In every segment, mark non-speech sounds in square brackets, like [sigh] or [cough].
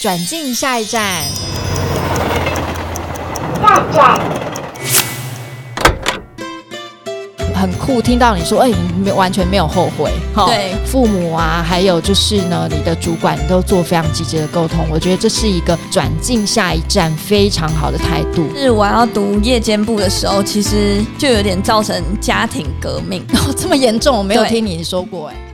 转进下一站。下站。很酷，听到你说，哎，你完全没有后悔，哈。对，父母啊，还有就是呢，你的主管都做非常积极的沟通，我觉得这是一个转进下一站非常好的态度。是我要读夜间部的时候，其实就有点造成家庭革命，[laughs] 这么严重，我没有听你说过，哎。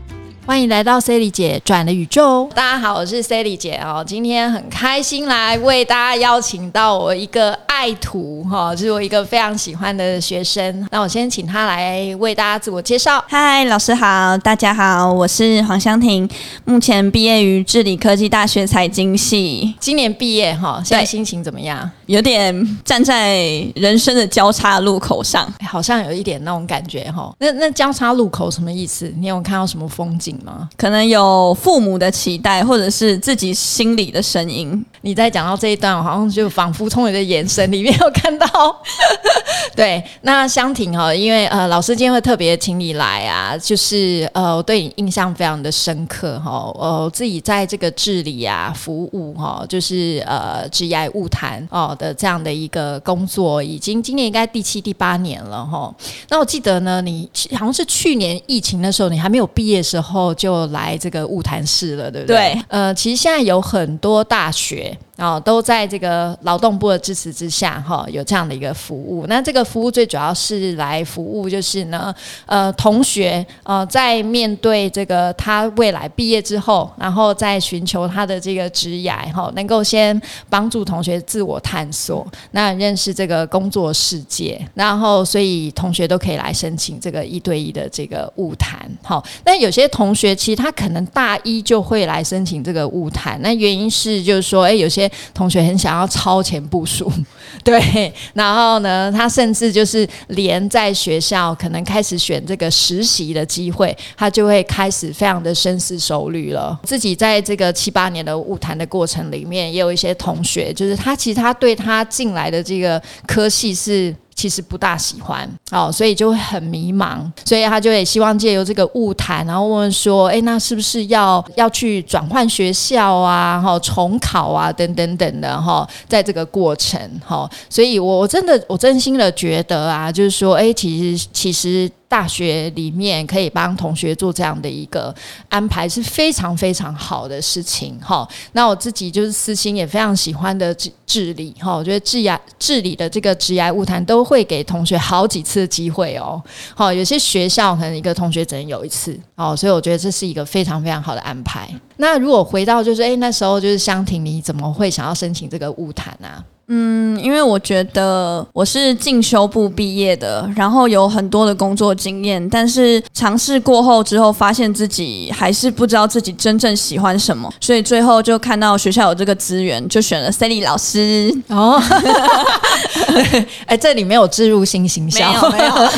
欢迎来到 Sally 姐转的宇宙。大家好，我是 Sally 姐哦。今天很开心来为大家邀请到我一个爱徒哈，就是我一个非常喜欢的学生。那我先请他来为大家自我介绍。嗨，老师好，大家好，我是黄香婷，目前毕业于智理科技大学财经系，今年毕业哈。现在心情怎么样？有点站在人生的交叉路口上，好像有一点那种感觉哈。那那交叉路口什么意思？你有看到什么风景吗？可能有父母的期待，或者是自己心里的声音。你在讲到这一段，我好像就仿佛从你的眼神里面有看到。[laughs] 对，那香婷哈，因为呃，老师今天会特别请你来啊，就是呃，我对你印象非常的深刻哈。呃，自己在这个治理啊、服务哈，就是呃，职业物谈哦的这样的一个工作，已经今年应该第七、第八年了哈。那我记得呢，你好像是去年疫情的时候，你还没有毕业的时候就来这个物谈室了，对不对？对。呃，其实现在有很多大学。哦，都在这个劳动部的支持之下，哈，有这样的一个服务。那这个服务最主要是来服务，就是呢，呃，同学，呃，在面对这个他未来毕业之后，然后再寻求他的这个职业，哈，能够先帮助同学自我探索，那认识这个工作世界，然后所以同学都可以来申请这个一对一的这个物谈，好。那有些同学其实他可能大一就会来申请这个物谈，那原因是就是说，哎，有些同学很想要超前部署，[laughs] 对，然后呢，他甚至就是连在学校可能开始选这个实习的机会，他就会开始非常的深思熟虑了。自己在这个七八年的物谈的过程里面，也有一些同学，就是他其实他对他进来的这个科系是。其实不大喜欢哦，所以就会很迷茫，所以他就也希望借由这个物谈，然后问问说，哎，那是不是要要去转换学校啊，哈，重考啊，等等等的哈，在这个过程哈，所以我我真的我真心的觉得啊，就是说，哎，其实其实。大学里面可以帮同学做这样的一个安排是非常非常好的事情哈。那我自己就是私心也非常喜欢的治治理哈，我觉得治牙治理的这个职涯物谈都会给同学好几次机会哦。好，有些学校可能一个同学只能有一次哦，所以我觉得这是一个非常非常好的安排。那如果回到就是哎那时候就是香婷，你怎么会想要申请这个物谈啊？嗯，因为我觉得我是进修部毕业的，然后有很多的工作经验，但是尝试过后之后，发现自己还是不知道自己真正喜欢什么，所以最后就看到学校有这个资源，就选了 Sally 老师。哦，[laughs] 哎，这里没有置入性形象，没有，没有。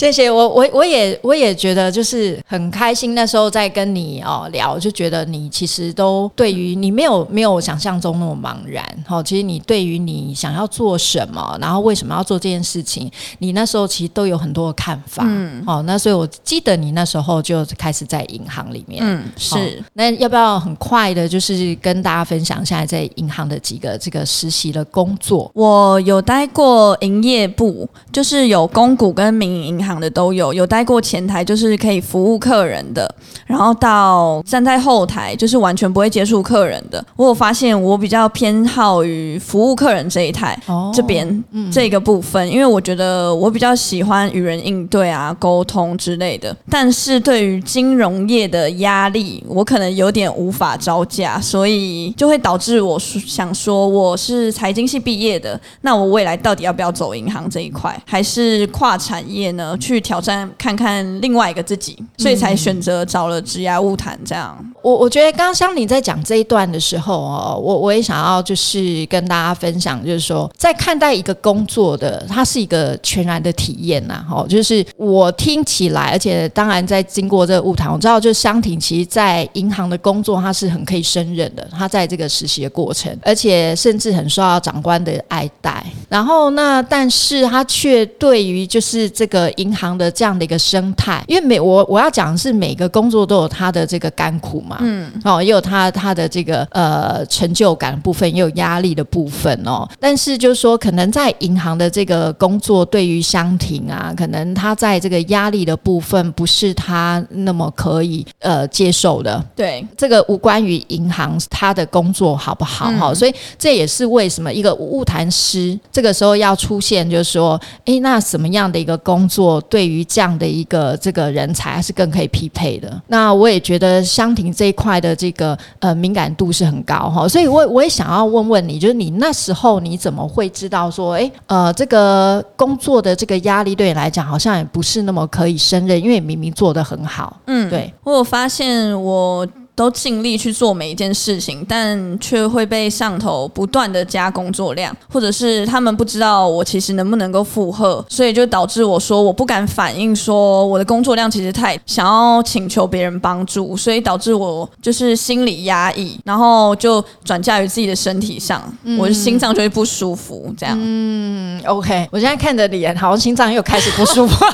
谢谢我我我也我也觉得就是很开心，那时候在跟你哦聊，就觉得你其实都对于你没有没有想象中那么茫然哦。其实你对于你想要做什么，然后为什么要做这件事情，你那时候其实都有很多的看法。嗯，好，那所以我记得你那时候就开始在银行里面。嗯，是。那要不要很快的，就是跟大家分享现在在银行的几个这个实习的工作？我有待过营业部，就是有公股跟民营。银行的都有，有待过前台，就是可以服务客人的，然后到站在后台，就是完全不会接触客人的。我有发现，我比较偏好于服务客人这一台哦这边这个部分，因为我觉得我比较喜欢与人应对啊、沟通之类的。但是对于金融业的压力，我可能有点无法招架，所以就会导致我想说，我是财经系毕业的，那我未来到底要不要走银行这一块，还是跨产业呢？去挑战看看另外一个自己，所以才选择找了职涯物谈这样。我我觉得刚刚香婷在讲这一段的时候哦，我我也想要就是跟大家分享，就是说在看待一个工作的，它是一个全然的体验呐。哈，就是我听起来，而且当然在经过这个物谈，我知道就是香婷其实在银行的工作，他是很可以胜任的。他在这个实习的过程，而且甚至很受到长官的爱戴。然后那但是他却对于就是这个。银行的这样的一个生态，因为每我我要讲的是每个工作都有它的这个甘苦嘛，嗯，哦，也有它它的这个呃成就感的部分，也有压力的部分哦。但是就是说，可能在银行的这个工作，对于香婷啊，可能他在这个压力的部分不是他那么可以呃接受的。对，这个无关于银行他的工作好不好哈，所以这也是为什么一个物谈师这个时候要出现，就是说，诶，那什么样的一个工作对于这样的一个这个人才是更可以匹配的？那我也觉得香婷这一块的这个呃敏感度是很高哈，所以我我也想要问问你，就是你那时候你怎么会知道说，诶，呃，这个工作的这个压力对你来讲好像也不是那么可以胜任，因为明明做得很好，嗯，对我有发现我。都尽力去做每一件事情，但却会被上头不断的加工作量，或者是他们不知道我其实能不能够负荷，所以就导致我说我不敢反映说我的工作量其实太想要请求别人帮助，所以导致我就是心理压抑，然后就转嫁于自己的身体上，我的心脏就会不舒服。这样，嗯，OK，我现在看着脸，好像心脏又开始不舒服。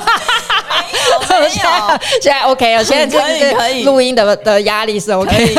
现在现在 OK 了，现在可以可以录音的的压力是 OK，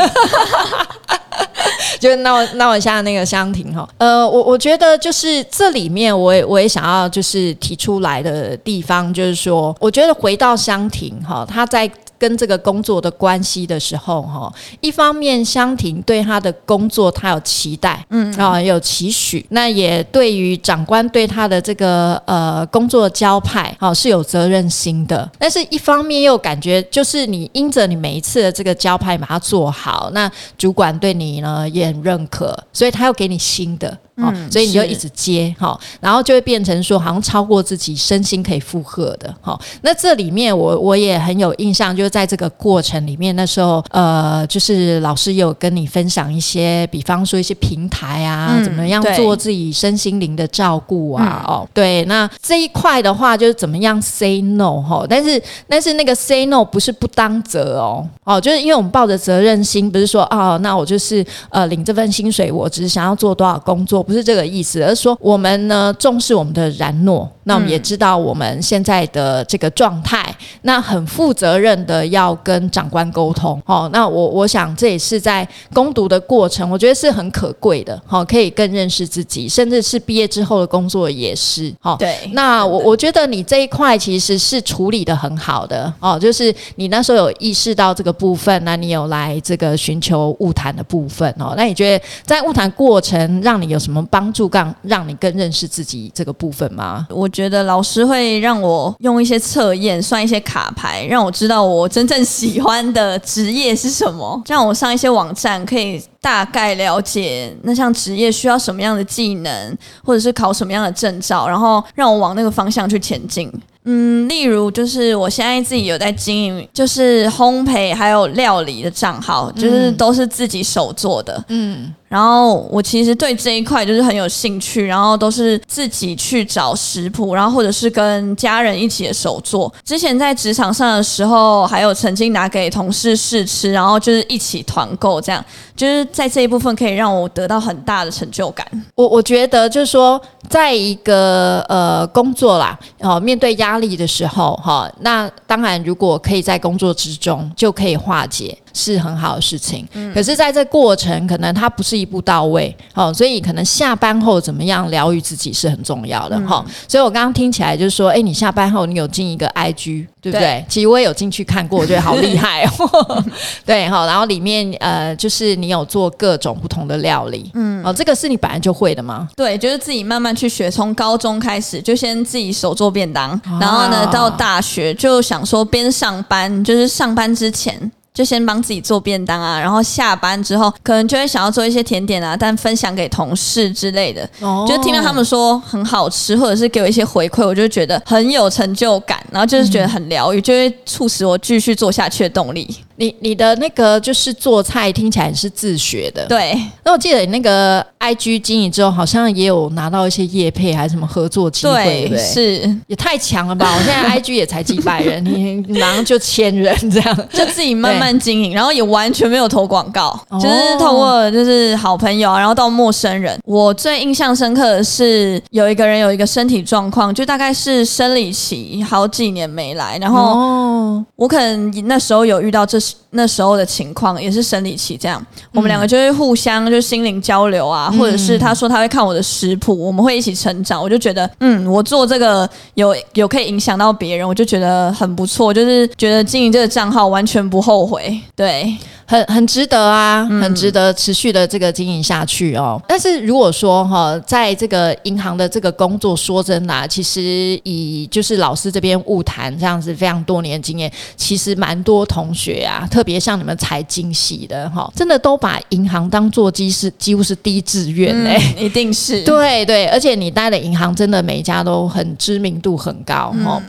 就闹闹一下那个香婷哈。呃，我我觉得就是这里面我也我也想要就是提出来的地方，就是说，我觉得回到香婷哈，他在。跟这个工作的关系的时候，哈，一方面香婷对他的工作他有期待，嗯啊有期许，那也对于长官对他的这个呃工作交派，好是有责任心的。但是一方面又感觉就是你因着你每一次的这个交派把它做好，那主管对你呢也很认可，所以他又给你新的。哦，所以你就一直接哈，然后就会变成说好像超过自己身心可以负荷的哈。那这里面我我也很有印象，就是在这个过程里面，那时候呃，就是老师有跟你分享一些，比方说一些平台啊，怎么样做自己身心灵的照顾啊，哦，对，那这一块的话就是怎么样 say no 哈，但是但是那个 say no 不是不当责哦，哦，就是因为我们抱着责任心，不是说哦，那我就是呃领这份薪水，我只是想要做多少工作。不是这个意思，而是说我们呢重视我们的然诺，那我们也知道我们现在的这个状态，那很负责任的要跟长官沟通。哦，那我我想这也是在攻读的过程，我觉得是很可贵的。好，可以更认识自己，甚至是毕业之后的工作也是。好，对。那我我觉得你这一块其实是处理的很好的。哦，就是你那时候有意识到这个部分，那你有来这个寻求物谈的部分。哦，那你觉得在物谈过程让你有什么？帮助更让你更认识自己这个部分吗？我觉得老师会让我用一些测验，算一些卡牌，让我知道我真正喜欢的职业是什么。让我上一些网站，可以大概了解那项职业需要什么样的技能，或者是考什么样的证照，然后让我往那个方向去前进。嗯，例如就是我现在自己有在经营，就是烘焙还有料理的账号，就是都是自己手做的。嗯。然后我其实对这一块就是很有兴趣，然后都是自己去找食谱，然后或者是跟家人一起的手做。之前在职场上的时候，还有曾经拿给同事试吃，然后就是一起团购，这样就是在这一部分可以让我得到很大的成就感。我我觉得就是说，在一个呃工作啦，哦面对压力的时候，哈，那当然如果可以在工作之中就可以化解。是很好的事情，可是在这过程，可能它不是一步到位哦，所以可能下班后怎么样疗愈自己是很重要的哈。所以我刚刚听起来就是说，哎，你下班后你有进一个 IG，对不对？其实我也有进去看过，我觉得好厉害哦。[laughs] 对哈，然后里面呃，就是你有做各种不同的料理，嗯，哦，这个是你本来就会的吗？对，就是自己慢慢去学，从高中开始就先自己手做便当，然后呢，到大学就想说边上班，就是上班之前。就先帮自己做便当啊，然后下班之后可能就会想要做一些甜点啊，但分享给同事之类的，就听到他们说很好吃，或者是给我一些回馈，我就觉得很有成就感，然后就是觉得很疗愈，就会促使我继续做下去的动力。你你的那个就是做菜听起来是自学的，。对那我记得你那个 IG 经营之后，好像也有拿到一些业配还是什么合作机会，对？是也太强了吧！我现在 [laughs] IG 也才几百人，你你马上就千人这样。[laughs] 就自己慢慢经营，然后也完全没有投广告，哦就是透过就是好朋友啊，然后到陌生人。我最印象深刻的是有一个人有一个身体状况，就大概是生理期好几年没来，然后哦，我可能那时候有遇到这时那时候的情况，也是生理期这样，我们两个就会互相就心灵交流啊，或者是他说他会看我的食谱，我们会一起成长，我就觉得嗯，我做这个有有可以影响到别人，我就觉得很不错，就是觉得经营这个账号完全不后悔，对。很很值得啊，很值得持续的这个经营下去哦。但是如果说哈，在这个银行的这个工作，说真的、啊，其实以就是老师这边误谈这样子非常多年经验，其实蛮多同学啊，特别像你们财经系的哈，真的都把银行当做机是几乎是低志愿嘞、嗯，一定是对对，而且你待的银行真的每一家都很知名度很高哦。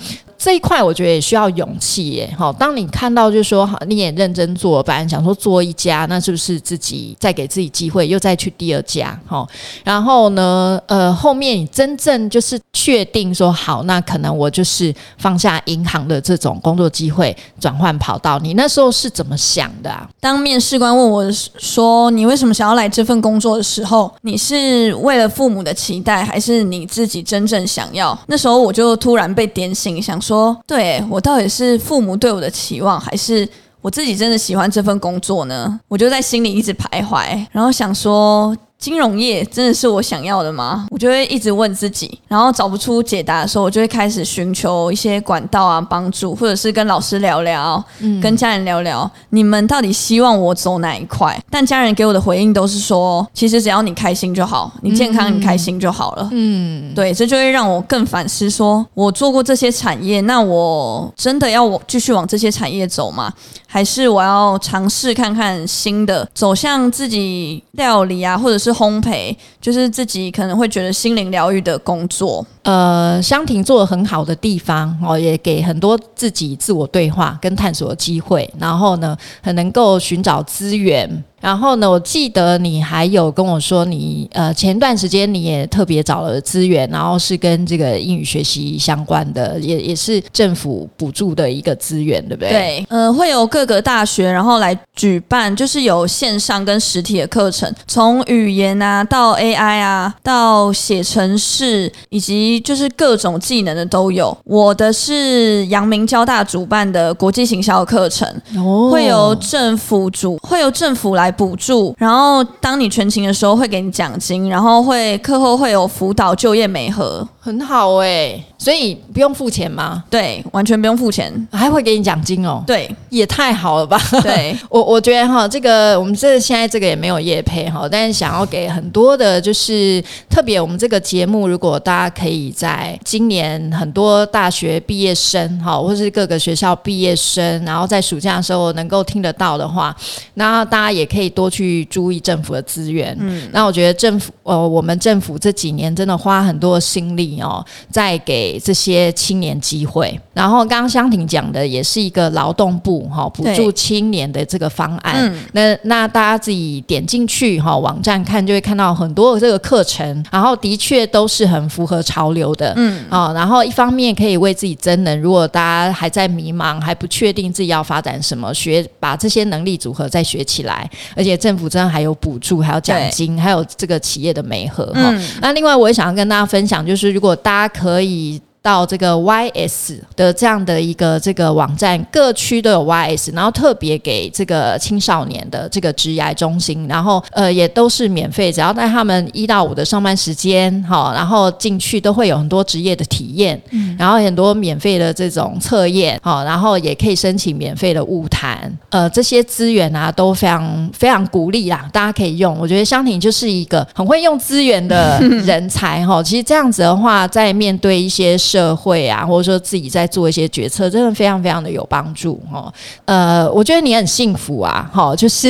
这一块我觉得也需要勇气耶，好。当你看到就是说，好，你也认真做，本来想说做一家，那是不是自己再给自己机会，又再去第二家，哈。然后呢，呃，后面你真正就是确定说好，那可能我就是放下银行的这种工作机会，转换跑道。你那时候是怎么想的啊？当面试官问我说你为什么想要来这份工作的时候，你是为了父母的期待，还是你自己真正想要？那时候我就突然被点醒，想，说对我到底是父母对我的期望，还是？我自己真的喜欢这份工作呢？我就在心里一直徘徊，然后想说。金融业真的是我想要的吗？我就会一直问自己，然后找不出解答的时候，我就会开始寻求一些管道啊帮助，或者是跟老师聊聊，跟家人聊聊，你们到底希望我走哪一块？但家人给我的回应都是说，其实只要你开心就好，你健康你开心就好了。嗯，对，这就会让我更反思说，我做过这些产业，那我真的要我继续往这些产业走吗？还是我要尝试看看新的，走向自己料理啊，或者是烘焙，就是自己可能会觉得心灵疗愈的工作。呃，香婷做的很好的地方哦，也给很多自己自我对话跟探索的机会。然后呢，很能够寻找资源。然后呢，我记得你还有跟我说你，呃前段时间你也特别找了资源，然后是跟这个英语学习相关的，也也是政府补助的一个资源，对不对？对，呃，会有各个大学然后来举办，就是有线上跟实体的课程，从语言啊到 AI 啊，到写程式，以及就是各种技能的都有。我的是阳明交大主办的国际行销课程，哦会由政府主会由政府来补助，然后当你全勤的时候会给你奖金，然后会课后会有辅导就业美合，很好哎、所以不用付钱吗？对，完全不用付钱，还会给你奖金哦，对也太好了吧？对。[laughs] 我我觉得哈，这个我们这现在这个也没有业配哈，但是想要给很多的，就是特别我们这个节目，如果大家可以在今年很多大学毕业生哈，或是各个学校毕业生，然后在暑假的时候能够听得到的话，那大家也可以多去注意政府的资源。嗯，那我觉得政府呃，我们政府这几年真的花很多心力哦，再给这些青年机会。然后刚刚香婷讲的也是一个劳动部哈补助青年的这个方案。嗯那那大家自己点进去哈网站看，就会看到很多的这个课程，然后的确都是很符合潮流的。嗯啊、然后一方面可以为自己增能，如果大家还在迷茫，还不确定自己要发展什么，学把这些能力组合再学起来，而且政府真的还有补助，还有奖金，还有这个企业的媒合哈。那另外我也想要跟大家分享，就是如如果大家可以。到这个 YS 的这样的一个这个网站，各区都有 YS，然后特别给这个青少年的这个职涯中心，然后呃也都是免费，只要在他们一到五的上班时间，哈，然后进去都会有很多职业的体验，然后很多免费的这种测验，好，然后也可以申请免费的物谈，呃，这些资源啊都非常非常鼓励啦，大家可以用。我觉得香婷就是一个很会用资源的人才哈。其实这样子的话，在面对一些社会啊，或者说自己在做一些决策，真的非常非常的有帮助哦。呃，我觉得你很幸福啊，哈，[laughs] 就是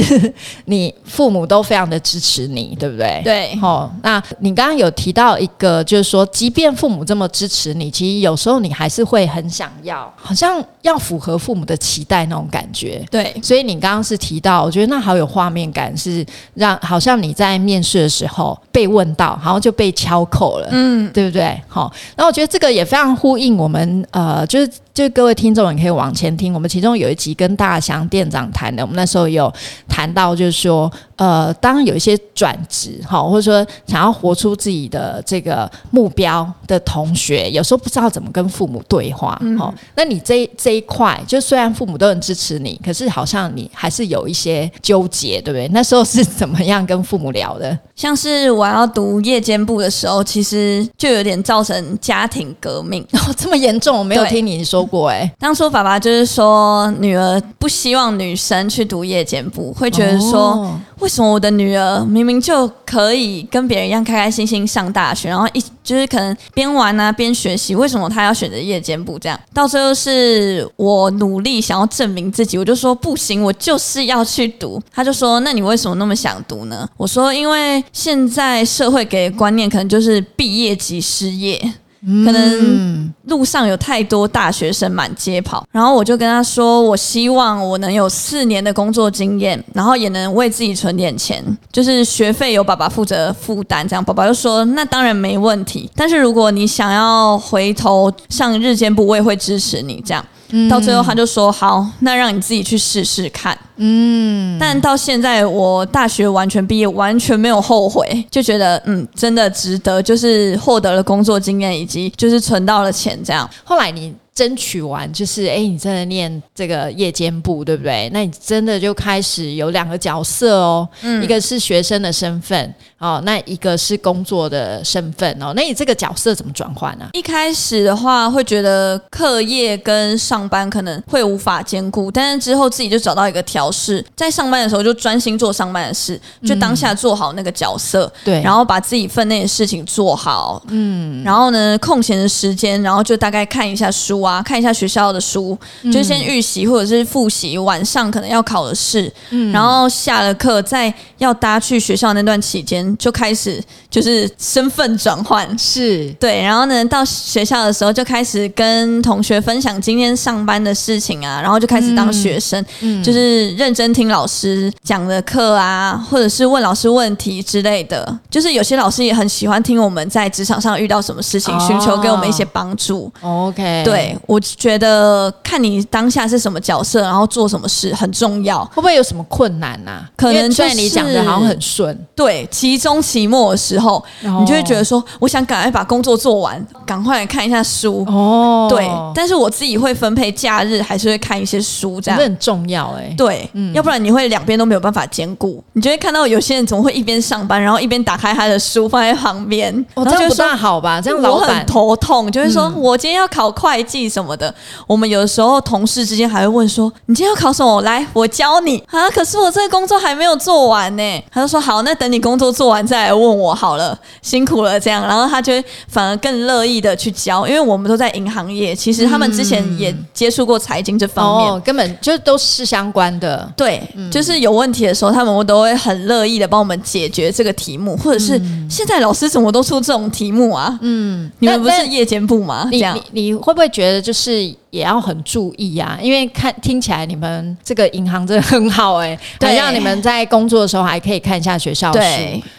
你父母都非常的支持你，对不对？对，哦，那你刚刚有提到一个，就是说，即便父母这么支持你，其实有时候你还是会很想要，好像要符合父母的期待那种感觉。对，所以你刚刚是提到，我觉得那好有画面感，是让好像你在面试的时候被问到，然后就被敲扣了，嗯，对不对？好，那我觉得这个也非常呼应我们，呃，就是。就各位听众，你可以往前听。我们其中有一集跟大祥店长谈的，我们那时候有谈到，就是说，呃，当有一些转职哈，或者说想要活出自己的这个目标的同学，有时候不知道怎么跟父母对话。哈，那你这这一块，就虽然父母都很支持你，可是好像你还是有一些纠结，对不对？那时候是怎么样跟父母聊的？像是我要读夜间部的时候，其实就有点造成家庭革命。哦，这么严重，我没有听你说。过哎，当初爸爸就是说，女儿不希望女生去读夜间部，会觉得说，为什么我的女儿明明就可以跟别人一样开开心心上大学，然后一就是可能边玩啊边学习，为什么她要选择夜间部？这样到最后是我努力想要证明自己，我就说不行，我就是要去读。他就说，那你为什么那么想读呢？我说，因为现在社会给的观念可能就是毕业即失业。可能路上有太多大学生满街跑，然后我就跟他说，我希望我能有四年的工作经验，然后也能为自己存点钱，就是学费由爸爸负责负担。这样，爸爸就说，那当然没问题。但是如果你想要回头上日间部，我也会支持你。这样。到最后，他就说：“好，那让你自己去试试看。”嗯，但到现在，我大学完全毕业，完全没有后悔，就觉得嗯，真的值得，就是获得了工作经验，以及就是存到了钱，这样。后来你。争取完就是，哎，你真的念这个夜间部，对不对？那你真的就开始有两个角色哦，嗯一个是学生的身份哦，那一个是工作的身份哦。那你这个角色怎么转换呢？一开始的话会觉得课业跟上班可能会无法兼顾，但是之后自己就找到一个调试，在上班的时候就专心做上班的事，就当下做好那个角色，对，然后把自己分内的事情做好，嗯，然后呢，空闲的时间，然后就大概看一下书啊。啊，看一下学校的书，就先预习或者是复习晚上可能要考的试，嗯。然后下了课再要搭去学校那段期间就开始就是身份转换，是。对，然后呢到学校的时候就开始跟同学分享今天上班的事情啊，然后就开始当学生，就是认真听老师讲的课啊，或者是问老师问题之类的，就是有些老师也很喜欢听我们在职场上遇到什么事情，寻求给我们一些帮助。OK，对。我觉得看你当下是什么角色，然后做什么事很重要。会不会有什么困难呐？可能在你讲的好像很顺，对，期中期末的时候，你就会觉得说，我想赶快把工作做完，赶快来看一下书。哦，对，但是我自己会分配假日，还是会看一些书，这样很重要哎。对，要不然你会两边都没有办法兼顾。你就会看到有些人怎么会一边上班，然后一边打开他的书放在旁边，哦，这样不大好吧？这样老板头痛，就会说我今天要考会计。什么的，我们有的时候同事之间还会问说：“你今天要考什么？来，我教你啊！”可是我这个工作还没有做完呢。他就说：“好，那等你工作做完再来问我好了，辛苦了。”这样，然后他就反而更乐意的去教，因为我们都在银行业，其实他们之前也接触过财经这方面，根本就都是相关的。对，就是有问题的时候，他们都会很乐意的帮我们解决这个题目，或者是现在老师怎么都出这种题目啊？嗯，你们不是夜间部吗？这样，你会不会觉得？就是也要很注意呀，因为看听起来你们这个银行真的很好哎，对，让你们在工作的时候还可以看一下学校书。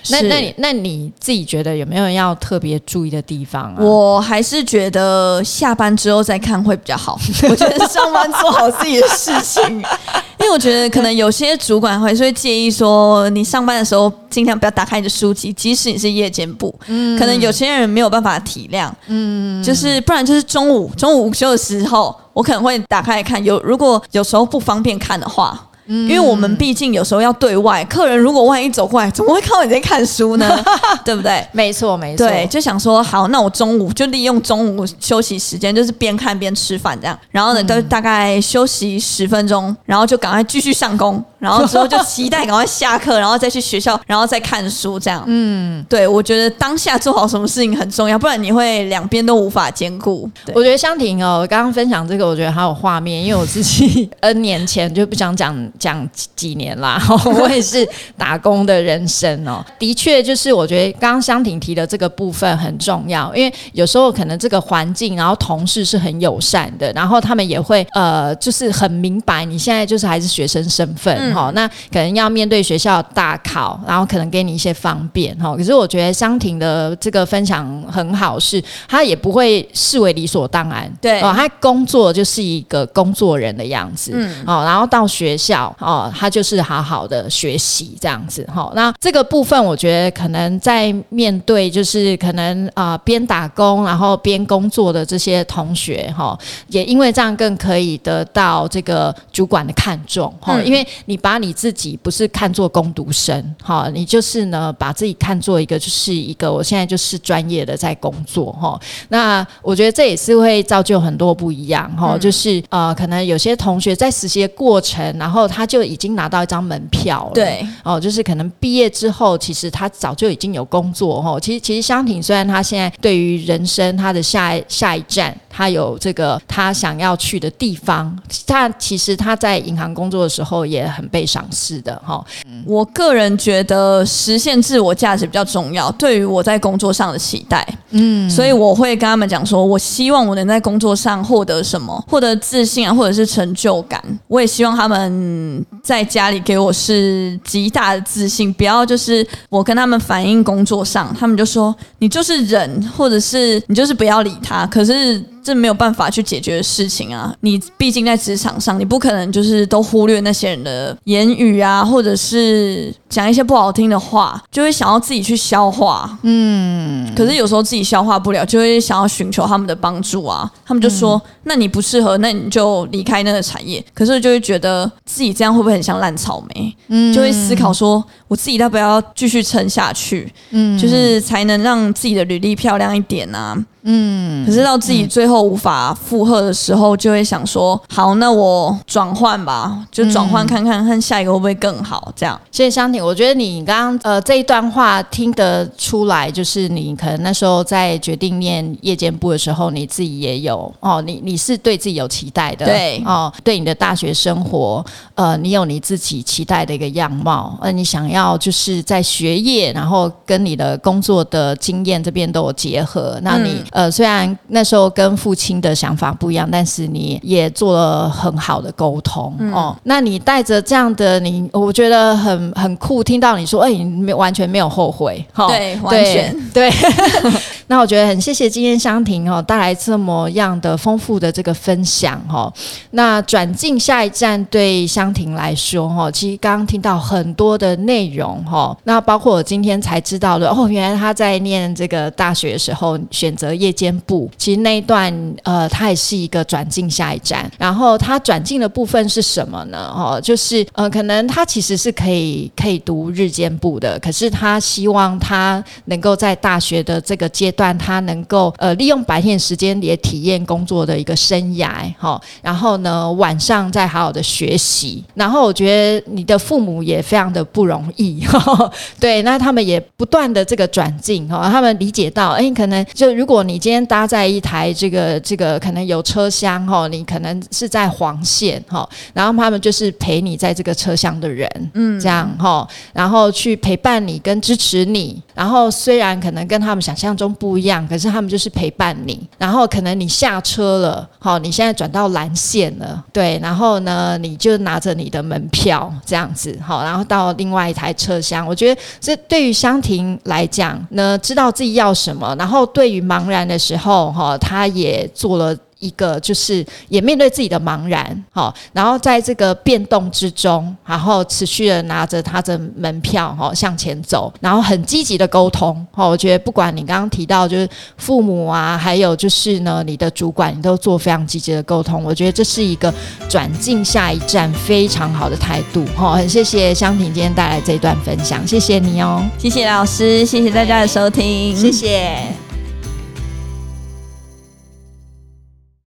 那那你那你自己觉得有没有要特别注意的地方啊？我还是觉得下班之后再看会比较好。[laughs] 我觉得上班做好自己的事情，因为我觉得可能有些主管还是会介意说，你上班的时候尽量不要打开你的书籍，即使你是夜间部，嗯，可能有些人没有办法体谅，嗯，就是不然就是中午中午。午休的时候，我可能会打开来看。有如果有时候不方便看的话，因为我们毕竟有时候要对外，客人如果万一走过来，怎么会看到你在看书呢？[laughs] 对不对？没错，没错。对，就想说好，那我中午就利用中午休息时间，就是边看边吃饭这样。然后呢，都大概休息十分钟，然后就赶快继续上工。然后之后就期待赶快下课，[laughs] 然后再去学校，然后再看书这样。嗯，对，我觉得当下做好什么事情很重要，不然你会两边都无法兼顾。我觉得香婷哦，我刚刚分享这个，我觉得好有画面，因为我自己 [laughs] N 年前就不想讲讲几年啦，[laughs] 我也是打工的人生哦，的确就是我觉得刚刚香婷提的这个部分很重要，因为有时候可能这个环境，然后同事是很友善的，然后他们也会呃，就是很明白你现在就是还是学生身份哈，那可能要面对学校大考，然后可能给你一些方便哈。可是我觉得香婷的这个分享很好，是他也不会视为理所当然，对。哦，他工作就是一个工作人的样子，嗯，哦，然后到学校哦，他就是好好的学习这样子哈。那这个部分我觉得可能在面对就是可能啊边打工然后边工作的这些同学哈，也因为这样更可以得到这个主管的看重哈，因为你把你自己不是看作攻读生哈，你就是呢把自己看作一个就是一个我现在就是专业的在工作哈。那我觉得这也是会造就很多不一样哈，就是呃可能有些同学在实习的过程，然后他就已经拿到一张门票了，对哦，就是可能毕业之后，其实他早就已经有工作哈。其实其实香婷虽然他现在对于人生他的下下一站，他有这个他想要去的地方，他其实他在银行工作的时候也很被赏识的哈。我个人觉得实现自我价值比较重要，对于我在工作上的期待，嗯，所以我会跟他们讲说，我希望我能在工作上获得什么，获得自信啊，或者是成就感。我也希望他们在家里给我是极大的自信，不要就是我跟他们反映工作上，他们就说你就是忍，或者是你就是不要理他。可是。这没有办法去解决的事情啊！你毕竟在职场上，你不可能就是都忽略那些人的言语啊，或者是讲一些不好听的话，就会想要自己去消化。嗯，可是有时候自己消化不了，就会想要寻求他们的帮助啊。他们就说：“那你不适合，那你就离开那个产业。”可是就会觉得自己这样会不会很像烂草莓？嗯，就会思考说：我自己要不要继续撑下去？嗯，就是才能让自己的履历漂亮一点啊。嗯，可是到自己最后无法负荷的时候，就会想说：好，那我转换吧，就转换看看，看下一个会不会更好？这样。谢谢香婷，我觉得你刚刚呃这一段话听得出来，就是你可能那时候在决定念夜间部的时候，你自己也有哦，你你是对自己有期待的，对哦，对你的大学生活，呃，你有你自己期待的一个样貌，呃，你想要就是在学业，然后跟你的工作的经验这边都有结合，那你。呃，虽然那时候跟父亲的想法不一样，但是你也做了很好的沟通哦。那你带着这样的你，我觉得很很酷。听到你说，哎，你没完全没有后悔，哈，对，完全对。那我觉得很谢谢今天香婷哦带来这么样的丰富的这个分享哈。那转进下一站对香婷来说哈，其实刚刚听到很多的内容哈。那包括我今天才知道的哦，原来他在念这个大学的时候选择。夜间部，其实那一段呃，他也是一个转进下一站。然后他转进的部分是什么呢？哦，就是呃，可能他其实是可以可以读日间部的，可是他希望他能够在大学的这个阶段，他能够呃利用白天时间也体验工作的一个生涯，哈。然后呢，晚上再好好的学习。然后我觉得你的父母也非常的不容易，[laughs] 对，那他们也不断的这个转进，哈，他们理解到，哎，可能就如果你你今天搭在一台这个这个可能有车厢哈，你可能是在黄线哈，然后他们就是陪你在这个车厢的人，嗯，这样哈，然后去陪伴你跟支持你，然后虽然可能跟他们想象中不一样，可是他们就是陪伴你，然后可能你下车了，好，你现在转到蓝线了，对，然后呢，你就拿着你的门票这样子，好，然后到另外一台车厢，我觉得这对于香婷来讲呢，知道自己要什么，然后对于茫然。的时候，哈，他也做了。一个就是也面对自己的茫然，好，然后在这个变动之中，然后持续的拿着他的门票，哈，向前走，然后很积极的沟通，哈，我觉得不管你刚刚提到就是父母啊，还有就是呢你的主管，你都做非常积极的沟通，我觉得这是一个转进下一站非常好的态度，哈，很谢谢香婷今天带来这一段分享，谢谢你哦，谢谢老师，谢谢大家的收听，谢谢。